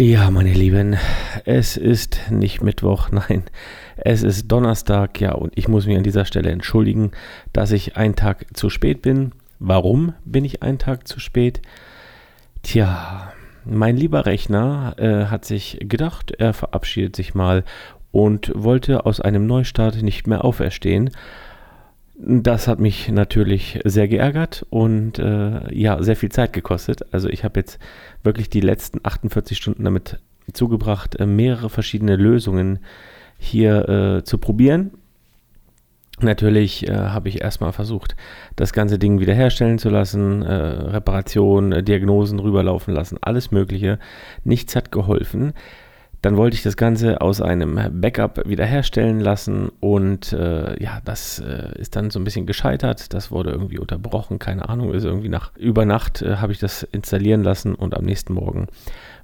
Ja, meine Lieben, es ist nicht Mittwoch, nein, es ist Donnerstag, ja, und ich muss mich an dieser Stelle entschuldigen, dass ich einen Tag zu spät bin. Warum bin ich einen Tag zu spät? Tja, mein lieber Rechner äh, hat sich gedacht, er verabschiedet sich mal und wollte aus einem Neustart nicht mehr auferstehen. Das hat mich natürlich sehr geärgert und äh, ja, sehr viel Zeit gekostet. Also ich habe jetzt wirklich die letzten 48 Stunden damit zugebracht, äh, mehrere verschiedene Lösungen hier äh, zu probieren. Natürlich äh, habe ich erstmal versucht, das ganze Ding wiederherstellen zu lassen, äh, Reparationen, Diagnosen rüberlaufen lassen, alles Mögliche. Nichts hat geholfen. Dann wollte ich das Ganze aus einem Backup wiederherstellen lassen und äh, ja, das äh, ist dann so ein bisschen gescheitert. Das wurde irgendwie unterbrochen, keine Ahnung, ist irgendwie nach über Nacht äh, habe ich das installieren lassen und am nächsten Morgen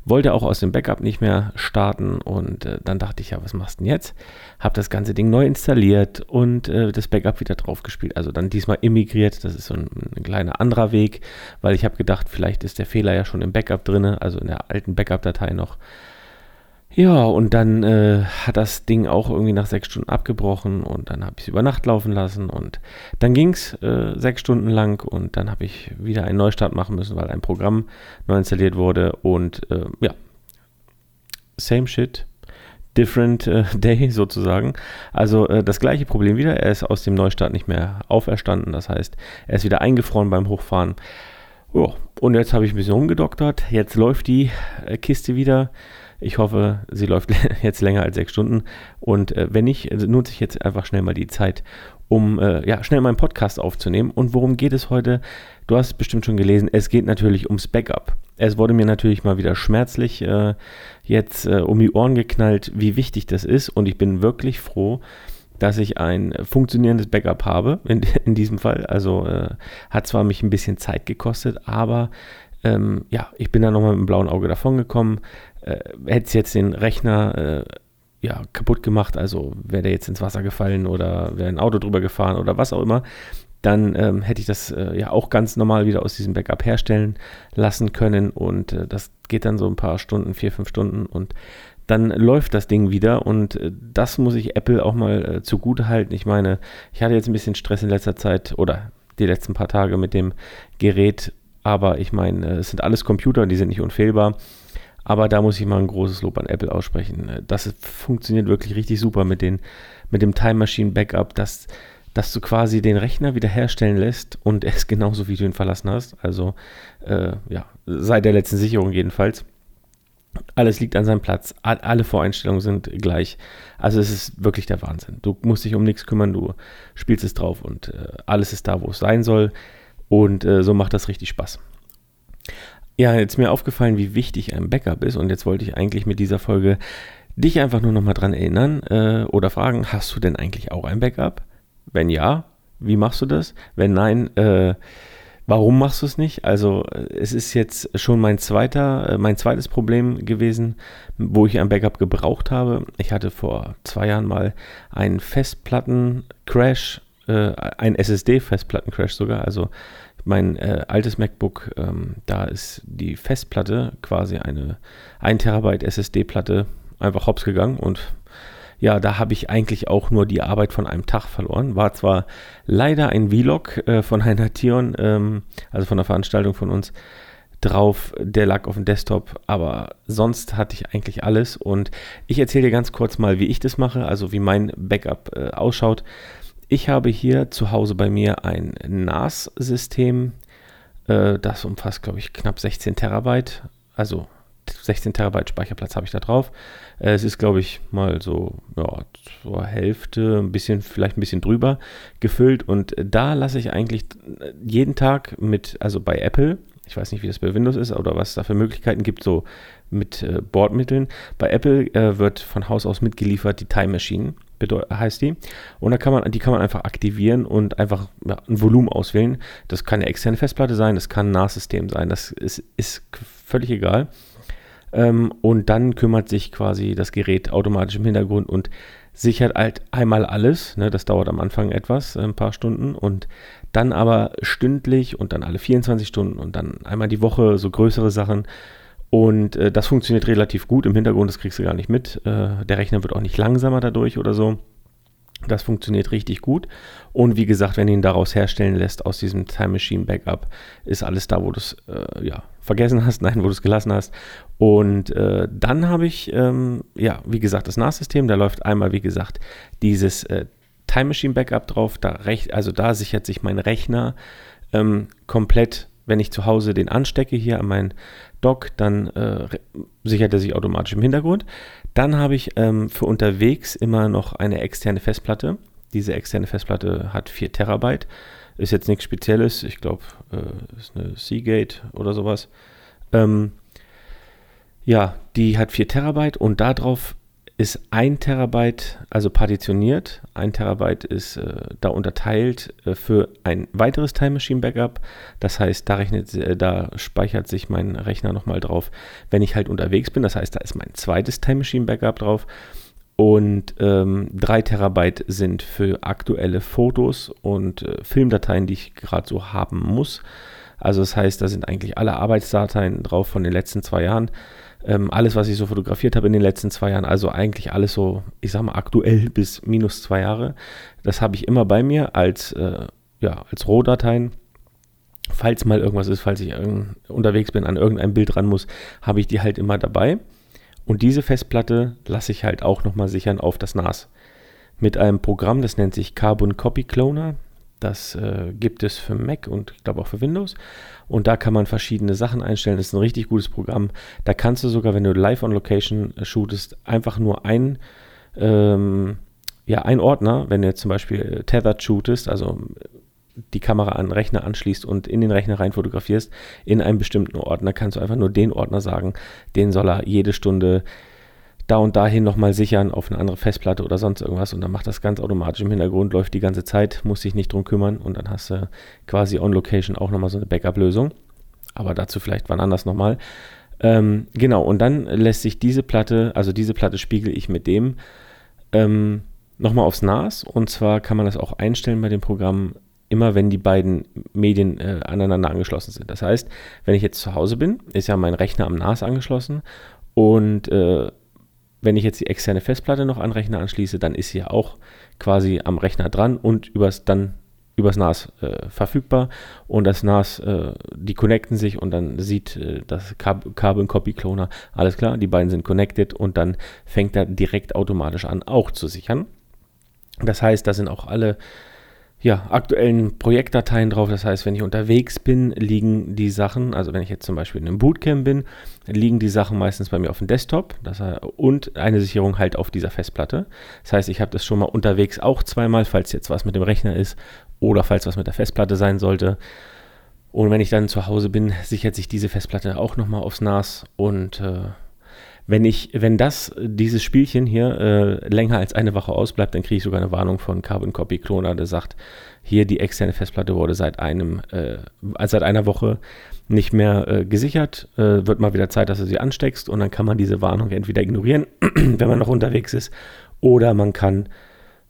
wollte auch aus dem Backup nicht mehr starten und äh, dann dachte ich, ja, was machst du denn jetzt? Habe das ganze Ding neu installiert und äh, das Backup wieder drauf gespielt. Also dann diesmal immigriert, das ist so ein, ein kleiner anderer Weg, weil ich habe gedacht, vielleicht ist der Fehler ja schon im Backup drin, also in der alten Backup-Datei noch. Ja, und dann äh, hat das Ding auch irgendwie nach sechs Stunden abgebrochen und dann habe ich es über Nacht laufen lassen und dann ging es äh, sechs Stunden lang und dann habe ich wieder einen Neustart machen müssen, weil ein Programm neu installiert wurde und äh, ja, same shit, different äh, day sozusagen. Also äh, das gleiche Problem wieder, er ist aus dem Neustart nicht mehr auferstanden, das heißt, er ist wieder eingefroren beim Hochfahren. Ja, und jetzt habe ich ein bisschen rumgedoktert, jetzt läuft die äh, Kiste wieder. Ich hoffe, sie läuft jetzt länger als sechs Stunden. Und äh, wenn nicht, also nutze ich jetzt einfach schnell mal die Zeit, um äh, ja, schnell meinen Podcast aufzunehmen. Und worum geht es heute? Du hast bestimmt schon gelesen, es geht natürlich ums Backup. Es wurde mir natürlich mal wieder schmerzlich äh, jetzt äh, um die Ohren geknallt, wie wichtig das ist. Und ich bin wirklich froh, dass ich ein funktionierendes Backup habe, in, in diesem Fall. Also äh, hat zwar mich ein bisschen Zeit gekostet, aber ähm, ja, ich bin da nochmal mit dem blauen Auge davon gekommen äh, hätte es jetzt den Rechner äh, ja, kaputt gemacht, also wäre der jetzt ins Wasser gefallen oder wäre ein Auto drüber gefahren oder was auch immer, dann ähm, hätte ich das äh, ja auch ganz normal wieder aus diesem Backup herstellen lassen können und äh, das geht dann so ein paar Stunden, vier, fünf Stunden und dann läuft das Ding wieder und äh, das muss ich Apple auch mal äh, zugute halten. Ich meine, ich hatte jetzt ein bisschen Stress in letzter Zeit oder die letzten paar Tage mit dem Gerät, aber ich meine, es sind alles Computer, die sind nicht unfehlbar aber da muss ich mal ein großes Lob an Apple aussprechen. Das funktioniert wirklich richtig super mit, den, mit dem Time Machine Backup, dass, dass du quasi den Rechner wiederherstellen lässt und er ist genauso, wie du ihn verlassen hast. Also, äh, ja, seit der letzten Sicherung jedenfalls. Alles liegt an seinem Platz. Alle Voreinstellungen sind gleich. Also es ist wirklich der Wahnsinn. Du musst dich um nichts kümmern, du spielst es drauf und äh, alles ist da, wo es sein soll. Und äh, so macht das richtig Spaß. Ja, jetzt mir aufgefallen, wie wichtig ein Backup ist und jetzt wollte ich eigentlich mit dieser Folge dich einfach nur nochmal dran erinnern äh, oder fragen, hast du denn eigentlich auch ein Backup? Wenn ja, wie machst du das? Wenn nein, äh, warum machst du es nicht? Also es ist jetzt schon mein zweiter, äh, mein zweites Problem gewesen, wo ich ein Backup gebraucht habe. Ich hatte vor zwei Jahren mal einen Festplatten-Crash, äh, ein SSD-Festplatten-Crash sogar, also mein äh, altes MacBook, ähm, da ist die Festplatte quasi eine 1 Terabyte SSD-Platte einfach hops gegangen und ja, da habe ich eigentlich auch nur die Arbeit von einem Tag verloren. War zwar leider ein Vlog äh, von einer Tion, ähm, also von einer Veranstaltung von uns, drauf, der lag auf dem Desktop, aber sonst hatte ich eigentlich alles und ich erzähle dir ganz kurz mal, wie ich das mache, also wie mein Backup äh, ausschaut. Ich habe hier zu Hause bei mir ein NAS-System. Äh, das umfasst, glaube ich, knapp 16 Terabyte. Also 16 Terabyte Speicherplatz habe ich da drauf. Äh, es ist, glaube ich, mal so ja, zur Hälfte, ein bisschen, vielleicht ein bisschen drüber gefüllt. Und da lasse ich eigentlich jeden Tag mit, also bei Apple, ich weiß nicht, wie das bei Windows ist oder was es da für Möglichkeiten gibt, so mit äh, Bordmitteln. Bei Apple äh, wird von Haus aus mitgeliefert die Time Machine heißt die. Und da kann man, die kann man einfach aktivieren und einfach ja, ein Volumen auswählen. Das kann eine externe Festplatte sein, das kann ein NAS-System sein, das ist, ist völlig egal. Ähm, und dann kümmert sich quasi das Gerät automatisch im Hintergrund und sichert halt einmal alles. Ne, das dauert am Anfang etwas, ein paar Stunden und dann aber stündlich und dann alle 24 Stunden und dann einmal die Woche so größere Sachen Und äh, das funktioniert relativ gut im Hintergrund, das kriegst du gar nicht mit. Äh, der Rechner wird auch nicht langsamer dadurch oder so. Das funktioniert richtig gut. Und wie gesagt, wenn ihn daraus herstellen lässt, aus diesem Time Machine Backup, ist alles da, wo du es äh, ja, vergessen hast, nein, wo du es gelassen hast. Und äh, dann habe ich, ähm, ja, wie gesagt, das NAS-System, da läuft einmal, wie gesagt, dieses äh, Time Machine Backup drauf. Da recht, also da sichert sich mein Rechner ähm, komplett, wenn ich zu Hause den anstecke hier an meinen Dock, dann äh, sichert er sich automatisch im Hintergrund. Dann habe ich ähm, für unterwegs immer noch eine externe Festplatte. Diese externe Festplatte hat 4 Terabyte. Ist jetzt nichts Spezielles. Ich glaube, äh, ist eine Seagate oder sowas. Ähm, ja, die hat 4 Terabyte und darauf ist ein Terabyte, also partitioniert. Ein Terabyte ist äh, da unterteilt äh, für ein weiteres Time Machine Backup. Das heißt, da, rechnet, äh, da speichert sich mein Rechner nochmal drauf, wenn ich halt unterwegs bin. Das heißt, da ist mein zweites Time Machine Backup drauf. Und ähm, 3 Terabyte sind für aktuelle Fotos und äh, Filmdateien, die ich gerade so haben muss. Also das heißt, da sind eigentlich alle Arbeitsdateien drauf von den letzten zwei Jahren. Ähm, alles, was ich so fotografiert habe in den letzten zwei Jahren, also eigentlich alles so, ich sag mal, aktuell bis minus zwei Jahre, das habe ich immer bei mir als, äh, ja, als Rohdateien. Falls mal irgendwas ist, falls ich unterwegs bin, an irgendein Bild ran muss, habe ich die halt immer dabei. Und diese Festplatte lasse ich halt auch nochmal sichern auf das NAS. Mit einem Programm, das nennt sich Carbon Copy Cloner. Das äh, gibt es für Mac und ich glaube auch für Windows. Und da kann man verschiedene Sachen einstellen. Das ist ein richtig gutes Programm. Da kannst du sogar, wenn du live on Location äh, shootest, einfach nur ein, ähm, ja, ein Ordner, wenn du jetzt zum Beispiel äh, Tethered shootest, also die Kamera an den Rechner anschließt und in den Rechner rein fotografierst, in einem bestimmten Ordner, kannst du einfach nur den Ordner sagen, den soll er jede Stunde da und dahin nochmal sichern auf eine andere Festplatte oder sonst irgendwas und dann macht das ganz automatisch im Hintergrund, läuft die ganze Zeit, muss sich nicht drum kümmern und dann hast du quasi on Location auch nochmal so eine Backup-Lösung. Aber dazu vielleicht wann anders nochmal. Ähm, genau, und dann lässt sich diese Platte, also diese Platte spiegel ich mit dem ähm, nochmal aufs NAS und zwar kann man das auch einstellen bei dem Programm, immer wenn die beiden Medien äh, aneinander angeschlossen sind. Das heißt, wenn ich jetzt zu Hause bin, ist ja mein Rechner am NAS angeschlossen und äh, wenn ich jetzt die externe Festplatte noch an Rechner anschließe, dann ist sie ja auch quasi am Rechner dran und übers, dann übers NAS äh, verfügbar. Und das NAS, äh, die connecten sich und dann sieht äh, das Carbon Copy Cloner, alles klar, die beiden sind connected und dann fängt er direkt automatisch an, auch zu sichern. Das heißt, da sind auch alle ja, aktuellen Projektdateien drauf. Das heißt, wenn ich unterwegs bin, liegen die Sachen, also wenn ich jetzt zum Beispiel in einem Bootcamp bin, liegen die Sachen meistens bei mir auf dem Desktop das, und eine Sicherung halt auf dieser Festplatte. Das heißt, ich habe das schon mal unterwegs auch zweimal, falls jetzt was mit dem Rechner ist oder falls was mit der Festplatte sein sollte. Und wenn ich dann zu Hause bin, sichert sich diese Festplatte auch nochmal aufs NAS und äh, wenn ich, wenn das, dieses Spielchen hier äh, länger als eine Woche ausbleibt, dann kriege ich sogar eine Warnung von Carbon Copy Cloner, der sagt, hier die externe Festplatte wurde seit einem, äh, seit einer Woche nicht mehr äh, gesichert. Äh, wird mal wieder Zeit, dass du sie ansteckst und dann kann man diese Warnung entweder ignorieren, wenn man noch unterwegs ist, oder man kann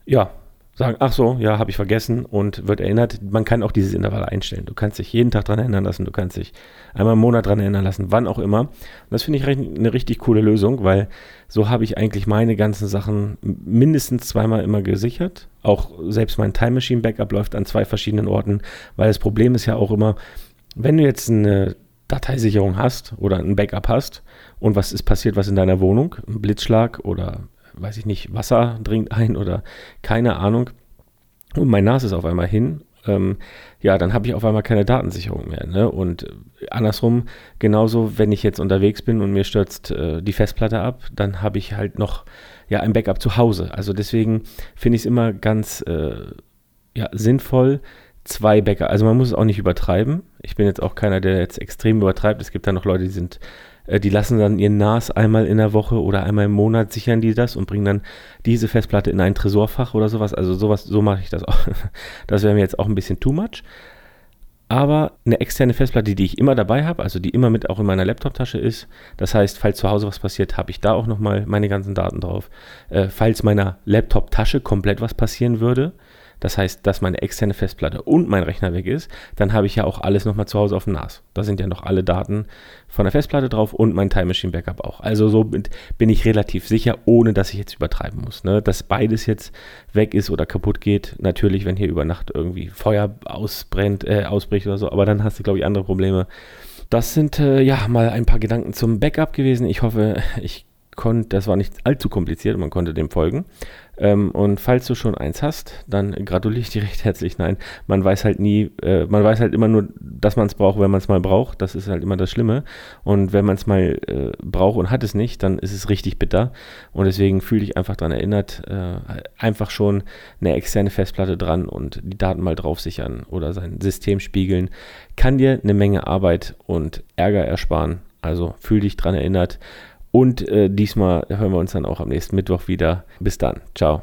ja sagen, ach so, ja, habe ich vergessen und wird erinnert. Man kann auch dieses Intervall einstellen. Du kannst dich jeden Tag daran erinnern lassen, du kannst dich einmal im Monat daran erinnern lassen, wann auch immer. Und das finde ich eine richtig coole Lösung, weil so habe ich eigentlich meine ganzen Sachen mindestens zweimal immer gesichert. Auch selbst mein Time Machine Backup läuft an zwei verschiedenen Orten, weil das Problem ist ja auch immer, wenn du jetzt eine Dateisicherung hast oder ein Backup hast und was ist passiert, was in deiner Wohnung, ein Blitzschlag oder weiß ich nicht, Wasser dringt ein oder keine Ahnung. Und mein NAS ist auf einmal hin. Ähm, ja, dann habe ich auf einmal keine Datensicherung mehr. Ne? Und andersrum, genauso, wenn ich jetzt unterwegs bin und mir stürzt äh, die Festplatte ab, dann habe ich halt noch ja, ein Backup zu Hause. Also deswegen finde ich es immer ganz äh, ja, sinnvoll, zwei Backup. Also man muss es auch nicht übertreiben. Ich bin jetzt auch keiner, der jetzt extrem übertreibt. Es gibt da noch Leute, die sind äh, die lassen dann ihren NAS einmal in der Woche oder einmal im Monat sichern die das und bringen dann diese Festplatte in ein Tresorfach oder sowas. Also sowas, so mache ich das auch. Das wäre mir jetzt auch ein bisschen too much. Aber eine externe Festplatte, die ich immer dabei habe, also die immer mit auch in meiner Laptoptasche ist. Das heißt, falls zu Hause was passiert, habe ich da auch nochmal meine ganzen Daten drauf. Äh, falls meiner Laptoptasche komplett was passieren würde, das heißt, dass meine externe Festplatte und mein Rechner weg ist, dann habe ich ja auch alles nochmal zu Hause auf dem NAS. Da sind ja noch alle Daten von der Festplatte drauf und mein Time Machine Backup auch. Also so bin ich relativ sicher, ohne dass ich jetzt übertreiben muss. Ne? Dass beides jetzt weg ist oder kaputt geht. Natürlich, wenn hier über Nacht irgendwie Feuer ausbrennt, äh, ausbricht oder so, aber dann hast du, glaube ich, andere Probleme. Das sind äh, ja mal ein paar Gedanken zum Backup gewesen. Ich hoffe, ich konnte, das war nicht allzu kompliziert, man konnte dem folgen. Ähm, und falls du schon eins hast, dann gratuliere ich dir recht herzlich. Nein, man weiß halt nie, äh, man weiß halt immer nur, dass man es braucht, wenn man es mal braucht. Das ist halt immer das Schlimme. Und wenn man es mal äh, braucht und hat es nicht, dann ist es richtig bitter. Und deswegen fühle ich einfach daran erinnert, äh, einfach schon eine externe Festplatte dran und die Daten mal drauf sichern oder sein System spiegeln. Kann dir eine Menge Arbeit und Ärger ersparen. Also fühl dich daran erinnert. Und äh, diesmal hören wir uns dann auch am nächsten Mittwoch wieder. Bis dann. Ciao.